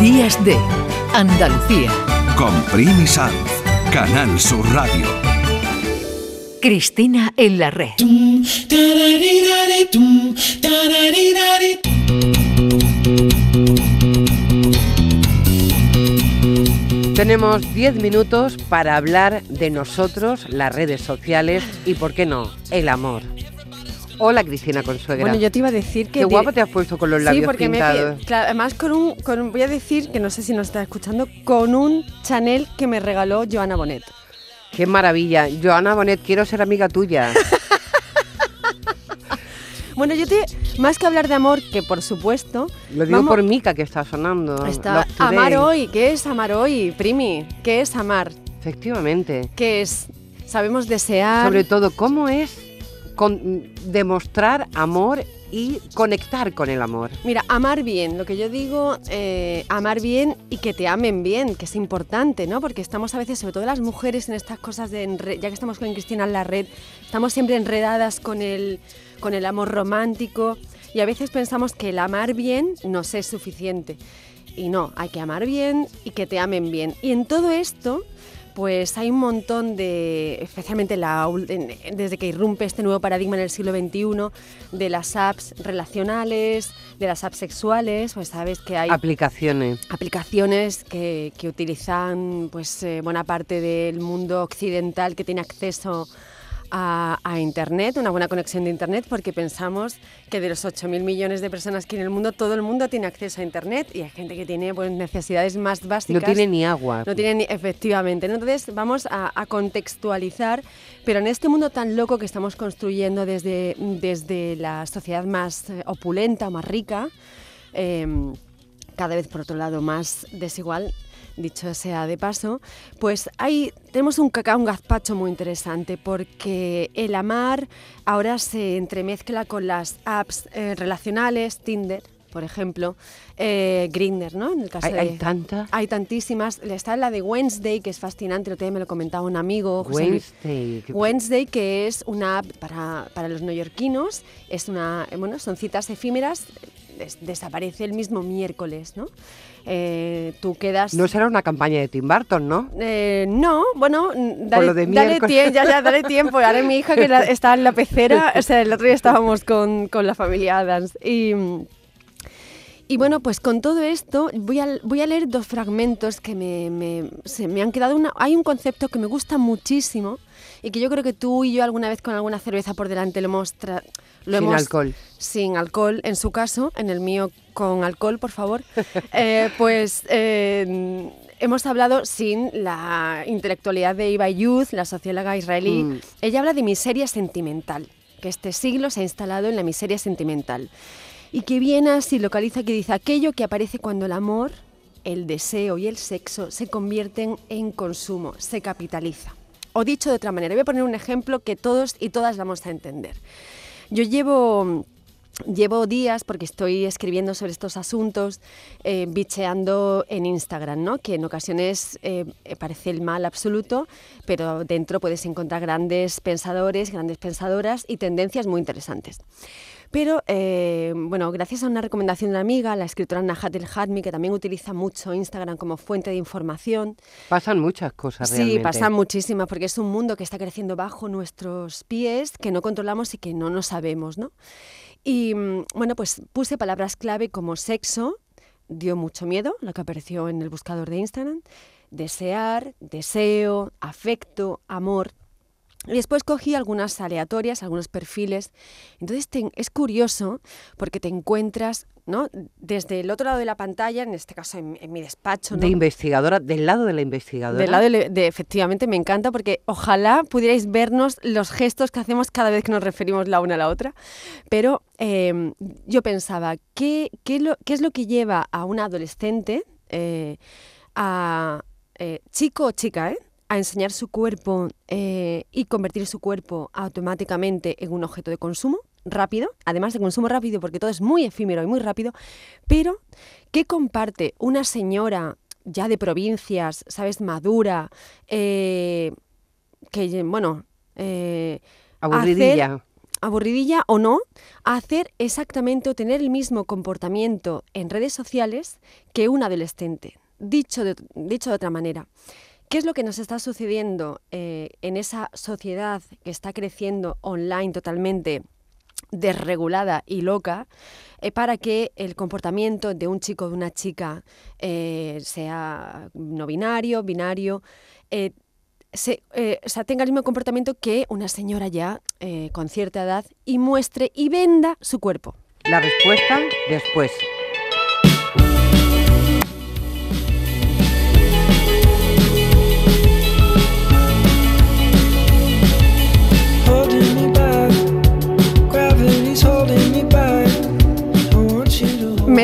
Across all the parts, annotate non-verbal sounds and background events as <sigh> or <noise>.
Días de Andalucía. Con Primi Sanz, Canal Sur Radio. Cristina en la red. Tenemos 10 minutos para hablar de nosotros, las redes sociales y, ¿por qué no?, el amor. Hola Cristina Consuegra. Bueno, yo te iba a decir que... Qué guapo te has puesto con los labios sí, porque pintados. Me, claro, además con un, con un- Voy a decir, que no sé si nos está escuchando, con un Chanel que me regaló Joana Bonet. Qué maravilla. Joana Bonet, quiero ser amiga tuya. <laughs> Bueno, yo te... Más que hablar de amor, que por supuesto... Lo digo vamos- por Mica que está sonando. Está amar hoy. ¿Qué es amar hoy, Primi? ¿Qué es amar? Efectivamente. ¿Qué es? Sabemos desear... Sobre todo, ¿cómo es demostrar amor y conectar con el amor? Mira, amar bien, lo que yo digo, eh, amar bien y que te amen bien, que es importante, ¿no? Porque estamos a veces, sobre todo las mujeres, en estas cosas de, ya que estamos con Cristina en la red, estamos siempre enredadas con el, con el amor romántico y a veces pensamos que el amar bien nos es suficiente. Y no, hay que amar bien y que te amen bien. Y en todo esto, pues hay un montón de, especialmente la, desde que irrumpe este nuevo paradigma en el siglo XXI, de las apps relacionales, de las apps sexuales, pues sabes que hay Aplicaciones. aplicaciones que, que utilizan pues eh, buena parte del mundo occidental que tiene acceso a, a Internet, una buena conexión de Internet, porque pensamos que de los 8.000 millones de personas que hay en el mundo, todo el mundo tiene acceso a Internet y hay gente que tiene pues, necesidades más No básicas. tiene ni agua. No tienen, ni- efectivamente. ¿no? Entonces vamos a, a contextualizar, pero en este mundo tan loco que estamos construyendo desde, desde la sociedad más eh, opulenta, más rica, em, cada vez por otro lado más desigual, dicho sea de paso, pues hay, tenemos un cacao, un gazpacho muy interesante porque el amar ahora se entremezcla con las apps eh, relacionales, Tinder, por ejemplo, eh, Grindr, ¿no? En el caso Hay, de, hay tantas. hay tantísimas. Está la de Wednesday, que es fascinante. Día me lo comentaba un amigo. José. Wednesday. que- Wednesday, que es una app para, para los neoyorquinos. Es una, eh, bueno, son citas efímeras. Des- desaparece el mismo miércoles, ¿no? Eh, tú quedas... No será una campaña de Tim Burton, ¿no? Eh, no, bueno, dale, lo de dale, miércoles. tie- ya, ya, dale tiempo. Ahora mi hija que la- <laughs> está en la pecera, o sea, el otro día estábamos con, con la familia Adams y... y bueno, pues con todo esto voy a, voy a leer dos fragmentos que me, me- se me han quedado. Una, hay un concepto que me gusta muchísimo y que yo creo que tú y yo alguna vez con alguna cerveza por delante lo hemos... tra- lo Sin hemos- alcohol. Sin alcohol, en su caso, en el mío con alcohol, por favor. <laughs> Eh, pues eh, hemos hablado sin la intelectualidad de Iva Youth, la socióloga israelí. Mm. Ella habla de miseria sentimental, que este siglo se ha instalado en la miseria sentimental. Y que viene así, localiza que dice aquello que aparece cuando el amor, el deseo y el sexo se convierten en consumo, se capitaliza. O dicho de otra manera, voy a poner un ejemplo que todos y todas vamos a entender. Yo llevo, llevo días, porque estoy escribiendo sobre estos asuntos, eh, bicheando en Instagram, ¿no? que en ocasiones eh, parece el mal absoluto, pero dentro puedes encontrar grandes pensadores, grandes pensadoras y tendencias muy interesantes. Pero, eh, bueno, gracias a una recomendación de una amiga, la escritora Najat El Hadmi, que también utiliza mucho Instagram como fuente de información, Pasan muchas cosas Sí, realmente. pasan muchísimas, porque es un mundo que está creciendo bajo nuestros pies, que no controlamos y que no nos sabemos, ¿no? Y mm, bueno, pues puse palabras clave como sexo, dio mucho miedo, lo que apareció en el buscador de Instagram, desear, deseo, afecto, amor. Y después cogí algunas aleatorias, algunos perfiles. Entonces te- es curioso porque te encuentras, ¿no? Desde el otro lado de la pantalla, en este caso en, en mi despacho, De investigadora, del lado de la investigadora. Del lado de, de- efectivamente me encanta porque ojalá pudierais vernos los gestos que hacemos cada vez que nos referimos la una a la otra. Pero eh, yo pensaba, ¿qué, qué, lo- qué es lo que lleva a un adolescente, eh, a eh, chico o chica, eh, a enseñar su cuerpo eh, y convertir su cuerpo automáticamente en un objeto de consumo rápido, además de consumo rápido porque todo es muy efímero y muy rápido, pero ¿qué comparte una señora ya de provincias, sabes, madura, eh, que, bueno, eh, Aburridilla. hacer- aburridilla o no, a hacer exactamente o tener el mismo comportamiento en redes sociales que un adolescente. Dicho de, dicho de otra manera, ¿qué es lo que nos está sucediendo eh, en esa sociedad que está creciendo online totalmente desregulada y loca eh, para que el comportamiento de un chico o de una chica eh, sea no binario, binario, sea, tenga el mismo comportamiento que una señora ya con cierta edad y muestre y venda su cuerpo. La respuesta después.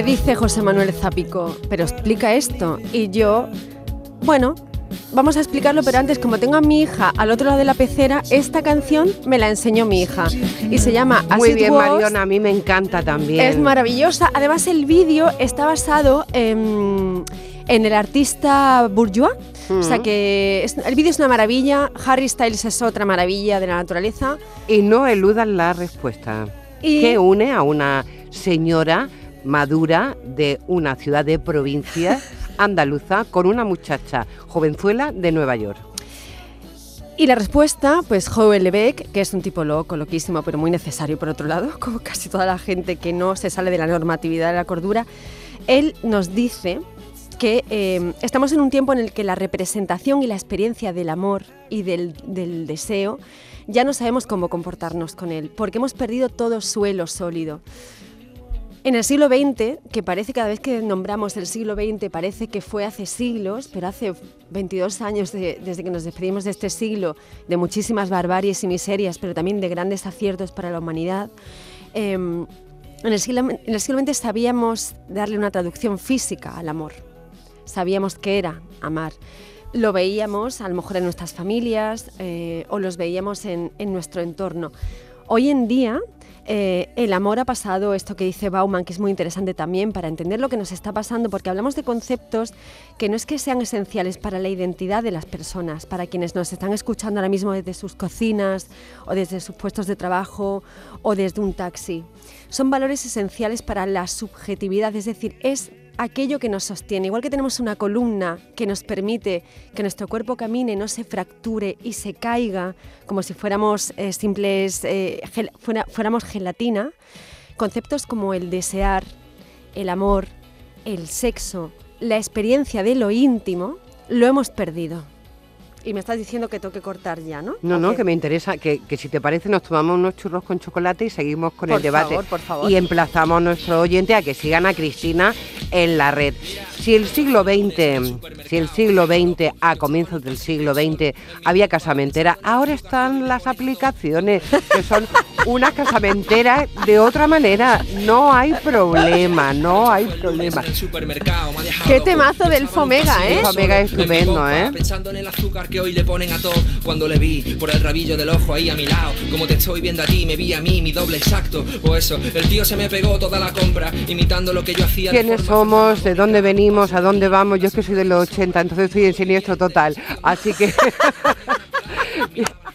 Dice José Manuel Zapico, pero explica esto. Y yo, bueno, vamos a explicarlo, pero antes, como tengo a mi hija al otro lado de la pecera, esta canción me la enseñó mi hija. Y se llama As Muy It bien, Was. Mariona, a mí me encanta también. Es maravillosa. Además, el vídeo está basado en, en el artista Bourgeois. O sea que es- el vídeo es una maravilla. Harry Styles es otra maravilla de la naturaleza. Y no eludan la respuesta. Y- Que une a una señora madura de una ciudad de provincia <laughs> andaluza con una muchacha jovenzuela de Nueva York. Y la respuesta, pues Joel Lebec, que es un tipo loco, loquísimo, pero muy necesario por otro lado, <laughs> como casi toda la gente que no se sale de la normatividad de la cordura, él nos dice que eh, estamos en un tiempo en el que la representación y la experiencia del amor y del, del deseo ya no sabemos cómo comportarnos con él, porque hemos perdido todo suelo sólido. En el siglo XX, que parece cada vez que nombramos el siglo XX, parece que fue hace siglos, pero hace 22 años de- desde que nos despedimos de este siglo, de muchísimas barbaries y miserias, pero también de grandes aciertos para la humanidad, eh, en, el siglo, XX sabíamos darle una traducción física al amor. Sabíamos qué era amar. Lo veíamos a lo mejor en nuestras familias eh, o los veíamos en nuestro entorno. Hoy en día eh, el amor ha pasado, esto que dice Bauman, que es muy interesante también para entender lo que nos está pasando, porque hablamos de conceptos que no es que sean esenciales para la identidad de las personas, para quienes nos están escuchando ahora mismo desde sus cocinas o desde sus puestos de trabajo o desde un taxi. Son valores esenciales para la subjetividad, es decir, es aquello que nos sostiene. Igual que tenemos una columna que nos permite que nuestro cuerpo camine, no se fracture y se caiga como si fuéramos eh, simples, eh, fuera- fuéramos gelatina, conceptos como el desear, el amor, el sexo, la experiencia de lo íntimo, lo hemos perdido. Y me estás diciendo que tengo que cortar ya, ¿no? No, ¿O no, qué? que me interesa, que, que si te parece nos tomamos unos churros con chocolate y seguimos con Por el debate. favor, por favor. Y emplazamos a nuestro oyente a que sigan a Cristina en la red. Si el siglo XX, si el siglo XX, a comienzos del siglo XX, había casamentera, ahora están las aplicaciones, que son <laughs> una casamentera de otra manera. No hay problema, no hay problema. Qué temazo del Fomega, ¿eh? Fomega es estupendo, ¿eh? Azúcar que hoy le ponen a todo. Cuando le vi por el rabillo del ojo ahí a mi lado. Como te estoy viendo a ti, me vi a mí, mi doble exacto. O eso, el tío se me pegó toda la compra Imitando lo que yo hacía quiénes somos, de dónde venimos, a dónde vamos. Yo es que soy de los 80, entonces estoy en siniestro total. Así que <laughs>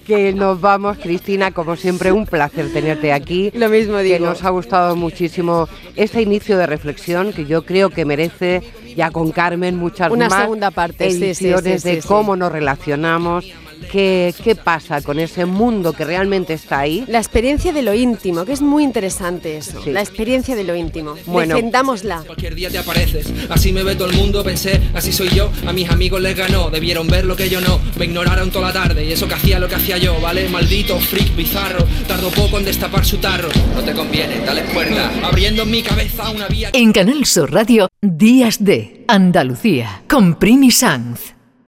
que nos vamos, Cristina, como siempre, un placer tenerte aquí. Lo mismo Que digo. nos ha gustado muchísimo este inicio de reflexión que yo creo que merece ya con Carmen muchas Una más segunda parte, sí, sí, ediciones sí, de cómo nos relacionamos, qué, qué pasa con ese mundo que realmente está ahí. La experiencia de lo íntimo, que es muy interesante eso. Sí. La experiencia de lo íntimo. Bueno. Defendámosla. Cualquier día te apareces, así me ve todo el mundo, pensé, así soy yo, a mis amigos les ganó, debieron ver lo que yo no, me ignoraron toda la tarde y eso que hacía lo que hacía yo, ¿vale? Maldito freak bizarro, tardó poco en destapar su tarro, no te conviene, dale cuerda, abriendo en mi cabeza una vía En Canal Sur Radio, Días de Andalucía, con Primi Sanz.